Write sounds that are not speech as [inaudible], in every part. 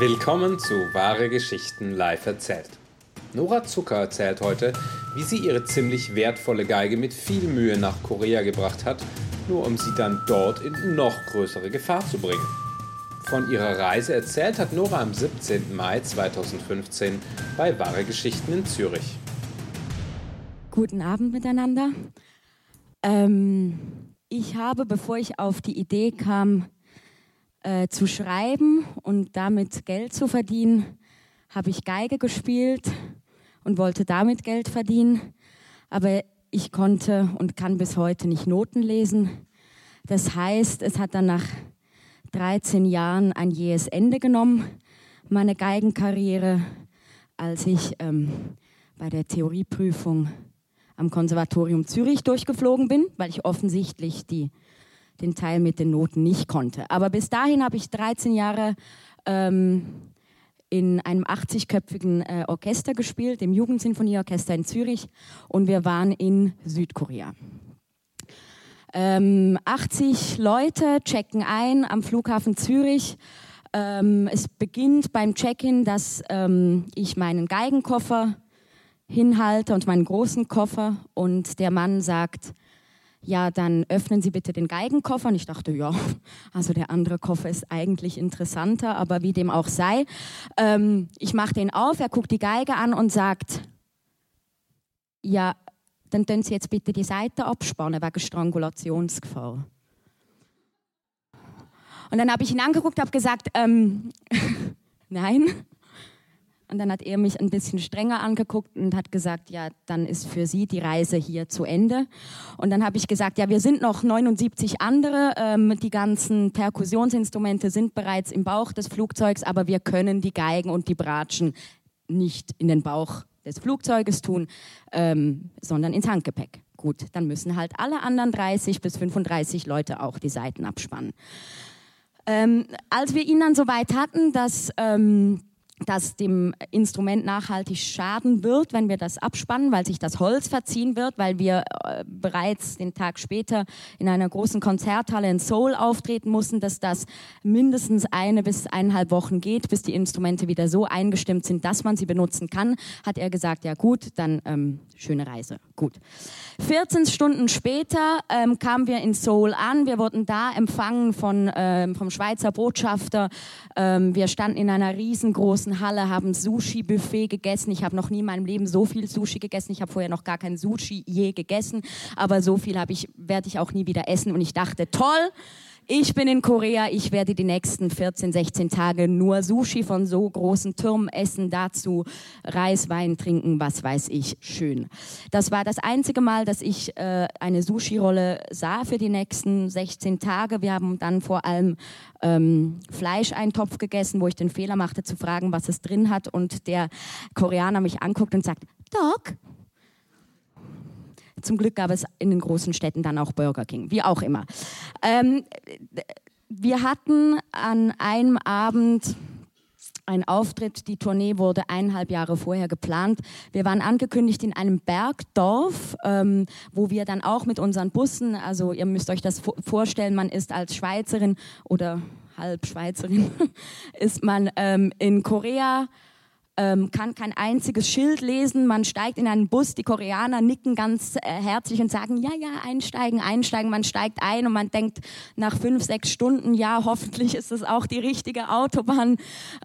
Willkommen zu Wahre Geschichten live erzählt. Nora Zucker erzählt heute, wie sie ihre ziemlich wertvolle Geige mit viel Mühe nach Korea gebracht hat, nur um sie dann dort in noch größere Gefahr zu bringen. Von ihrer Reise erzählt hat Nora am 17. Mai 2015 bei Wahre Geschichten in Zürich. Guten Abend miteinander. Ähm, ich habe, bevor ich auf die Idee kam, äh, zu schreiben und damit Geld zu verdienen, habe ich Geige gespielt und wollte damit Geld verdienen. Aber ich konnte und kann bis heute nicht Noten lesen. Das heißt, es hat dann nach 13 Jahren ein jähes Ende genommen, meine Geigenkarriere, als ich ähm, bei der Theorieprüfung am Konservatorium Zürich durchgeflogen bin, weil ich offensichtlich die den Teil mit den Noten nicht konnte. Aber bis dahin habe ich 13 Jahre ähm, in einem 80-köpfigen äh, Orchester gespielt, dem Jugendsinfonieorchester in Zürich, und wir waren in Südkorea. Ähm, 80 Leute checken ein am Flughafen Zürich. Ähm, es beginnt beim Check-in, dass ähm, ich meinen Geigenkoffer hinhalte und meinen großen Koffer und der Mann sagt, ja, dann öffnen Sie bitte den Geigenkoffer. Und ich dachte, ja, also der andere Koffer ist eigentlich interessanter, aber wie dem auch sei. Ähm, ich mache den auf, er guckt die Geige an und sagt, ja, dann können Sie jetzt bitte die Seite abspannen wegen Strangulationsgefahr. Und dann habe ich ihn angeguckt, habe gesagt, ähm, [laughs] nein. Und dann hat er mich ein bisschen strenger angeguckt und hat gesagt, ja, dann ist für Sie die Reise hier zu Ende. Und dann habe ich gesagt, ja, wir sind noch 79 andere. Ähm, die ganzen Perkussionsinstrumente sind bereits im Bauch des Flugzeugs, aber wir können die Geigen und die Bratschen nicht in den Bauch des Flugzeuges tun, ähm, sondern ins Handgepäck. Gut, dann müssen halt alle anderen 30 bis 35 Leute auch die Seiten abspannen. Ähm, als wir ihn dann so weit hatten, dass ähm, dass dem Instrument nachhaltig schaden wird, wenn wir das abspannen, weil sich das Holz verziehen wird, weil wir äh, bereits den Tag später in einer großen Konzerthalle in Seoul auftreten mussten, dass das mindestens eine bis eineinhalb Wochen geht, bis die Instrumente wieder so eingestimmt sind, dass man sie benutzen kann, hat er gesagt, ja gut, dann ähm, schöne Reise, gut. 14 Stunden später ähm, kamen wir in Seoul an, wir wurden da empfangen von, ähm, vom Schweizer Botschafter, ähm, wir standen in einer riesengroßen großen Halle, haben Sushi-Buffet gegessen. Ich habe noch nie in meinem Leben so viel Sushi gegessen. Ich habe vorher noch gar kein Sushi je gegessen, aber so viel ich, werde ich auch nie wieder essen. Und ich dachte, toll, ich bin in Korea, ich werde die nächsten 14, 16 Tage nur Sushi von so großen Türmen essen, dazu Reis, Wein trinken, was weiß ich, schön. Das war das einzige Mal, dass ich äh, eine Sushi-Rolle sah für die nächsten 16 Tage. Wir haben dann vor allem ähm, Fleischeintopf gegessen, wo ich den Fehler machte zu fragen, was es drin hat und der Koreaner mich anguckt und sagt, Doc, zum Glück gab es in den großen Städten dann auch Burger King, wie auch immer. Ähm, wir hatten an einem Abend ein Auftritt. Die Tournee wurde eineinhalb Jahre vorher geplant. Wir waren angekündigt in einem Bergdorf, ähm, wo wir dann auch mit unseren Bussen, also ihr müsst euch das vorstellen, man ist als Schweizerin oder halb Schweizerin, [laughs] ist man ähm, in Korea ähm, kann kein einziges Schild lesen. Man steigt in einen Bus, die Koreaner nicken ganz äh, herzlich und sagen, ja, ja, einsteigen, einsteigen. Man steigt ein und man denkt nach fünf, sechs Stunden, ja, hoffentlich ist es auch die richtige Autobahn.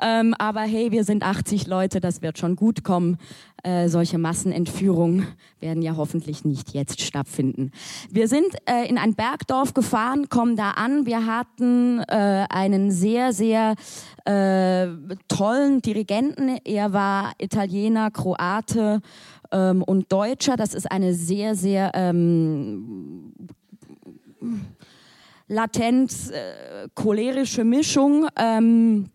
Ähm, aber hey, wir sind 80 Leute, das wird schon gut kommen. Äh, solche Massenentführungen werden ja hoffentlich nicht jetzt stattfinden. Wir sind äh, in ein Bergdorf gefahren, kommen da an. Wir hatten äh, einen sehr, sehr äh, tollen Dirigenten. Er war Italiener, Kroate ähm, und Deutscher. Das ist eine sehr, sehr ähm, latent äh, cholerische Mischung. Ähm,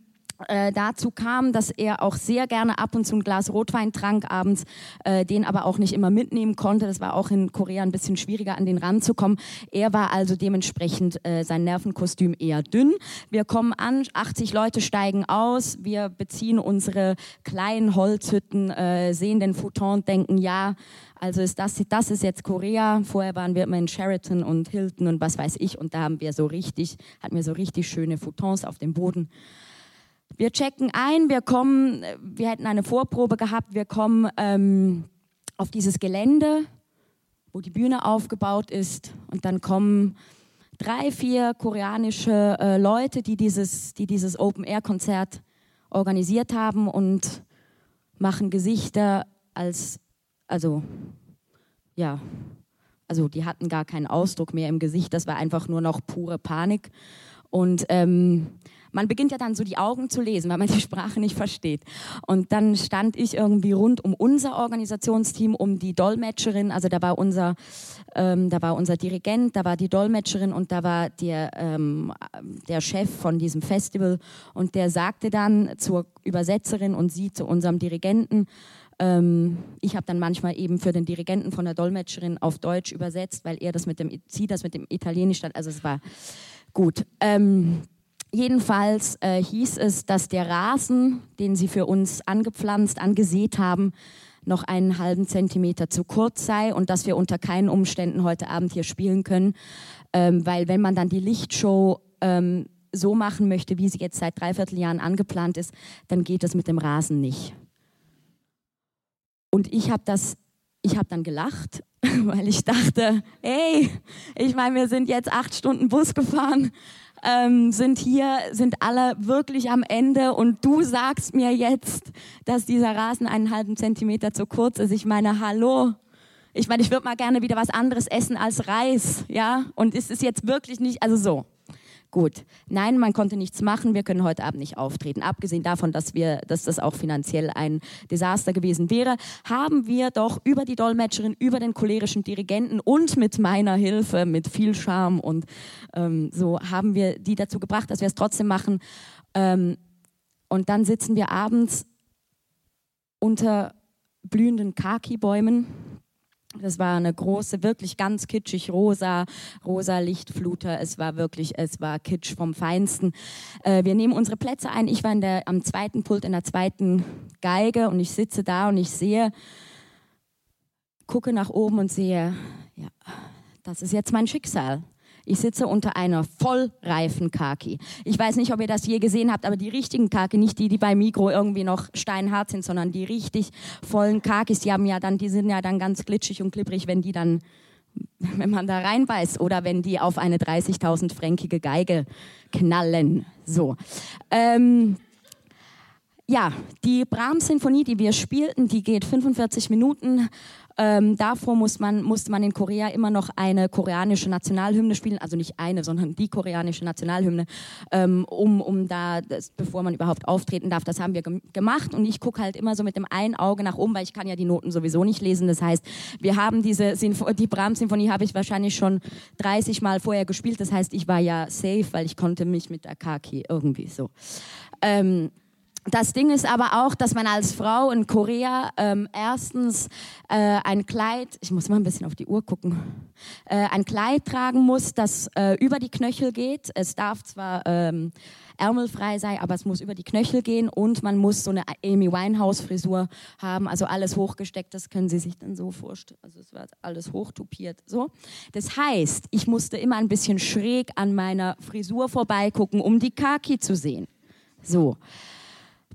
äh, dazu kam, dass er auch sehr gerne ab und zu ein Glas Rotwein trank abends, äh, den aber auch nicht immer mitnehmen konnte. Das war auch in Korea ein bisschen schwieriger, an den ranzukommen. Er war also dementsprechend äh, sein Nervenkostüm eher dünn. Wir kommen an, 80 Leute steigen aus, wir beziehen unsere kleinen Holzhütten, äh, sehen den Futon, denken, ja, also ist das, das ist jetzt Korea. Vorher waren wir immer in Sheraton und Hilton und was weiß ich. Und da haben wir so richtig, hatten wir so richtig schöne Futons auf dem Boden. Wir checken ein, wir kommen, wir hätten eine Vorprobe gehabt, wir kommen ähm, auf dieses Gelände, wo die Bühne aufgebaut ist und dann kommen drei, vier koreanische äh, Leute, die dieses, die dieses Open-Air-Konzert organisiert haben und machen Gesichter als, also, ja, also die hatten gar keinen Ausdruck mehr im Gesicht, das war einfach nur noch pure Panik. Und ähm, man beginnt ja dann so die Augen zu lesen, weil man [laughs] die Sprache nicht versteht. Und dann stand ich irgendwie rund um unser Organisationsteam, um die Dolmetscherin, also da war unser, ähm, da war unser Dirigent, da war die Dolmetscherin und da war der, ähm, der Chef von diesem Festival und der sagte dann zur Übersetzerin und sie zu unserem Dirigenten, ähm, ich habe dann manchmal eben für den Dirigenten von der Dolmetscherin auf Deutsch übersetzt, weil er das mit dem, sie das mit dem Italienisch stand. Also es war gut. Ähm, Jedenfalls äh, hieß es, dass der Rasen, den sie für uns angepflanzt, angesät haben, noch einen halben Zentimeter zu kurz sei und dass wir unter keinen Umständen heute Abend hier spielen können, ähm, weil wenn man dann die Lichtshow ähm, so machen möchte, wie sie jetzt seit dreiviertel Jahren angeplant ist, dann geht das mit dem Rasen nicht. Und ich habe das, ich habe dann gelacht, [laughs] weil ich dachte, hey, ich meine, wir sind jetzt acht Stunden Bus gefahren ähm, sind hier, sind alle wirklich am Ende und du sagst mir jetzt, dass dieser Rasen einen halben Zentimeter zu kurz ist. Ich meine, hallo. Ich meine, ich würde mal gerne wieder was anderes essen als Reis, ja? Und ist es jetzt wirklich nicht, also so. Gut. Nein, man konnte nichts machen. Wir können heute Abend nicht auftreten. Abgesehen davon, dass wir, dass das auch finanziell ein Desaster gewesen wäre, haben wir doch über die Dolmetscherin, über den cholerischen Dirigenten und mit meiner Hilfe, mit viel Charme und ähm, so haben wir die dazu gebracht, dass wir es trotzdem machen. Ähm, und dann sitzen wir abends unter blühenden Kaki-Bäumen das war eine große, wirklich ganz kitschig rosa, rosa Lichtfluter. Es war wirklich, es war kitsch vom Feinsten. Äh, wir nehmen unsere Plätze ein. Ich war in der, am zweiten Pult in der zweiten Geige und ich sitze da und ich sehe, gucke nach oben und sehe, ja, das ist jetzt mein Schicksal. Ich sitze unter einer vollreifen Kaki. Ich weiß nicht, ob ihr das je gesehen habt, aber die richtigen Kaki, nicht die, die bei Mikro irgendwie noch steinhart sind, sondern die richtig vollen Kakis, die haben ja dann, die sind ja dann ganz glitschig und klipprig, wenn die dann wenn man da reinbeißt oder wenn die auf eine 30.000 fränkige Geige knallen. So. Ähm, ja, die Brahms-Sinfonie, die wir spielten, die geht 45 Minuten ähm, davor muss man, musste man in Korea immer noch eine koreanische Nationalhymne spielen, also nicht eine, sondern die koreanische Nationalhymne, ähm, um, um da, das, bevor man überhaupt auftreten darf. Das haben wir ge gemacht und ich gucke halt immer so mit dem einen Auge nach oben, weil ich kann ja die Noten sowieso nicht lesen. Das heißt, wir haben diese Sinfo die Brahms-Symphonie habe ich wahrscheinlich schon 30 Mal vorher gespielt. Das heißt, ich war ja safe, weil ich konnte mich mit der Kaki irgendwie so. Ähm, das Ding ist aber auch, dass man als Frau in Korea ähm, erstens äh, ein Kleid, ich muss mal ein bisschen auf die Uhr gucken, äh, ein Kleid tragen muss, das äh, über die Knöchel geht. Es darf zwar ähm, ärmelfrei sein, aber es muss über die Knöchel gehen und man muss so eine Amy Winehouse Frisur haben, also alles hochgesteckt. Das können Sie sich dann so vorstellen. Also es wird alles hochtupiert. So, das heißt, ich musste immer ein bisschen schräg an meiner Frisur vorbeigucken, um die Kaki zu sehen. So.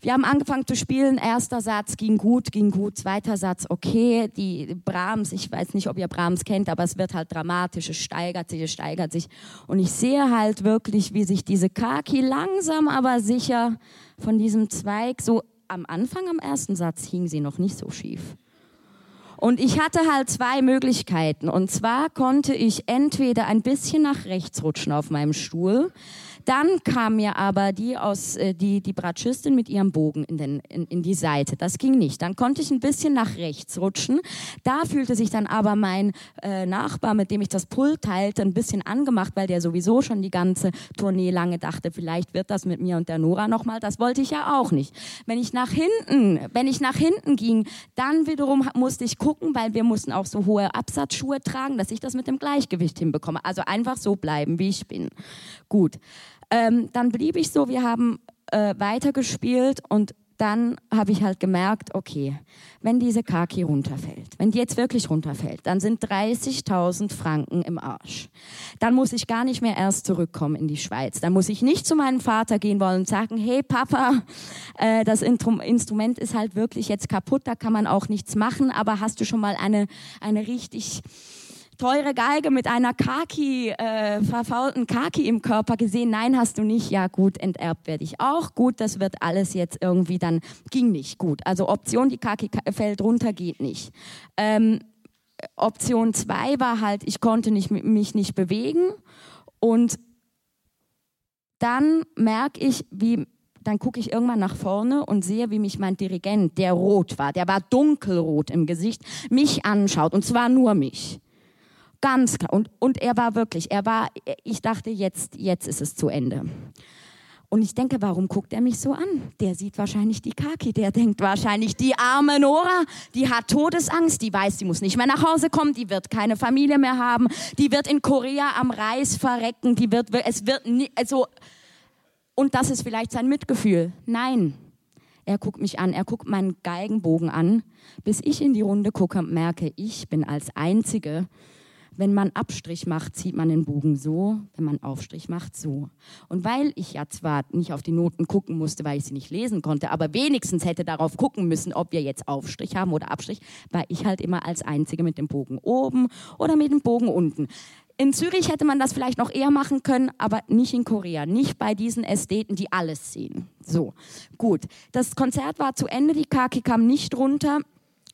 Wir haben angefangen zu spielen. Erster Satz ging gut, ging gut. Zweiter Satz okay. Die Brahms, ich weiß nicht, ob ihr Brahms kennt, aber es wird halt dramatisch. Es steigert sich, es steigert sich. Und ich sehe halt wirklich, wie sich diese Kaki langsam, aber sicher von diesem Zweig so am Anfang, am ersten Satz hing sie noch nicht so schief. Und ich hatte halt zwei Möglichkeiten. Und zwar konnte ich entweder ein bisschen nach rechts rutschen auf meinem Stuhl dann kam mir aber die aus äh, die die Bratschistin mit ihrem Bogen in, den, in, in die Seite. Das ging nicht. Dann konnte ich ein bisschen nach rechts rutschen. Da fühlte sich dann aber mein äh, Nachbar, mit dem ich das Pult teilte, ein bisschen angemacht, weil der sowieso schon die ganze Tournee lange dachte, vielleicht wird das mit mir und der Nora nochmal. Das wollte ich ja auch nicht. Wenn ich nach hinten, wenn ich nach hinten ging, dann wiederum musste ich gucken, weil wir mussten auch so hohe Absatzschuhe tragen, dass ich das mit dem Gleichgewicht hinbekomme. Also einfach so bleiben, wie ich bin. Gut. Ähm, dann blieb ich so, wir haben äh, weitergespielt und dann habe ich halt gemerkt, okay, wenn diese Kaki runterfällt, wenn die jetzt wirklich runterfällt, dann sind 30.000 Franken im Arsch. Dann muss ich gar nicht mehr erst zurückkommen in die Schweiz. Dann muss ich nicht zu meinem Vater gehen wollen und sagen, hey Papa, äh, das Instrument ist halt wirklich jetzt kaputt, da kann man auch nichts machen, aber hast du schon mal eine, eine richtig teure Geige mit einer Kaki, äh, verfaulten Kaki im Körper gesehen? Nein, hast du nicht. Ja, gut, enterbt werde ich auch. Gut, das wird alles jetzt irgendwie dann, ging nicht gut. Also Option, die Kaki fällt runter, geht nicht. Ähm, Option zwei war halt, ich konnte nicht, mich nicht bewegen und dann merke ich, wie dann gucke ich irgendwann nach vorne und sehe, wie mich mein Dirigent, der rot war, der war dunkelrot im Gesicht, mich anschaut und zwar nur mich. Ganz klar. Und, und er war wirklich, er war, ich dachte, jetzt, jetzt ist es zu Ende. Und ich denke, warum guckt er mich so an? Der sieht wahrscheinlich die Kaki, der denkt wahrscheinlich, die arme Nora, die hat Todesangst, die weiß, die muss nicht mehr nach Hause kommen, die wird keine Familie mehr haben, die wird in Korea am Reis verrecken, die wird, es wird, nie, also, und das ist vielleicht sein Mitgefühl. Nein, er guckt mich an, er guckt meinen Geigenbogen an, bis ich in die Runde gucke und merke, ich bin als Einzige, wenn man Abstrich macht, zieht man den Bogen so, wenn man Aufstrich macht, so. Und weil ich ja zwar nicht auf die Noten gucken musste, weil ich sie nicht lesen konnte, aber wenigstens hätte darauf gucken müssen, ob wir jetzt Aufstrich haben oder Abstrich, war ich halt immer als Einzige mit dem Bogen oben oder mit dem Bogen unten. In Zürich hätte man das vielleicht noch eher machen können, aber nicht in Korea, nicht bei diesen Ästheten, die alles sehen. So, gut. Das Konzert war zu Ende, die Kaki kam nicht runter.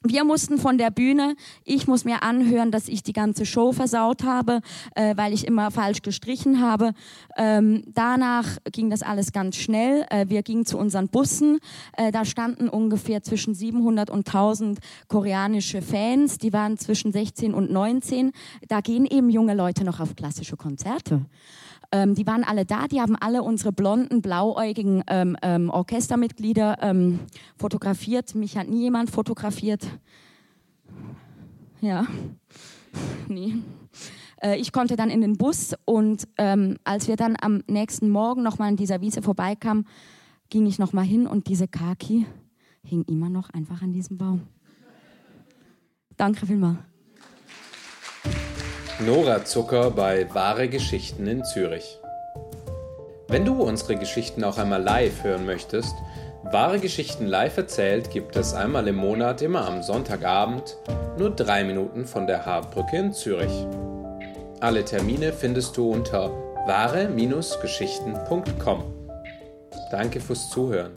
Wir mussten von der Bühne, ich muss mir anhören, dass ich die ganze Show versaut habe, äh, weil ich immer falsch gestrichen habe. Ähm, danach ging das alles ganz schnell. Äh, wir gingen zu unseren Bussen. Äh, da standen ungefähr zwischen 700 und 1000 koreanische Fans. Die waren zwischen 16 und 19. Da gehen eben junge Leute noch auf klassische Konzerte. Ähm, die waren alle da, die haben alle unsere blonden, blauäugigen ähm, ähm, Orchestermitglieder ähm, fotografiert. Mich hat nie jemand fotografiert. Ja, nie. Äh, ich konnte dann in den Bus und ähm, als wir dann am nächsten Morgen nochmal an dieser Wiese vorbeikamen, ging ich nochmal hin und diese Kaki hing immer noch einfach an diesem Baum. Danke vielmals. Nora Zucker bei Wahre Geschichten in Zürich. Wenn du unsere Geschichten auch einmal live hören möchtest, Wahre Geschichten live erzählt gibt es einmal im Monat immer am Sonntagabend, nur drei Minuten von der Haarbrücke in Zürich. Alle Termine findest du unter wahre-geschichten.com. Danke fürs Zuhören.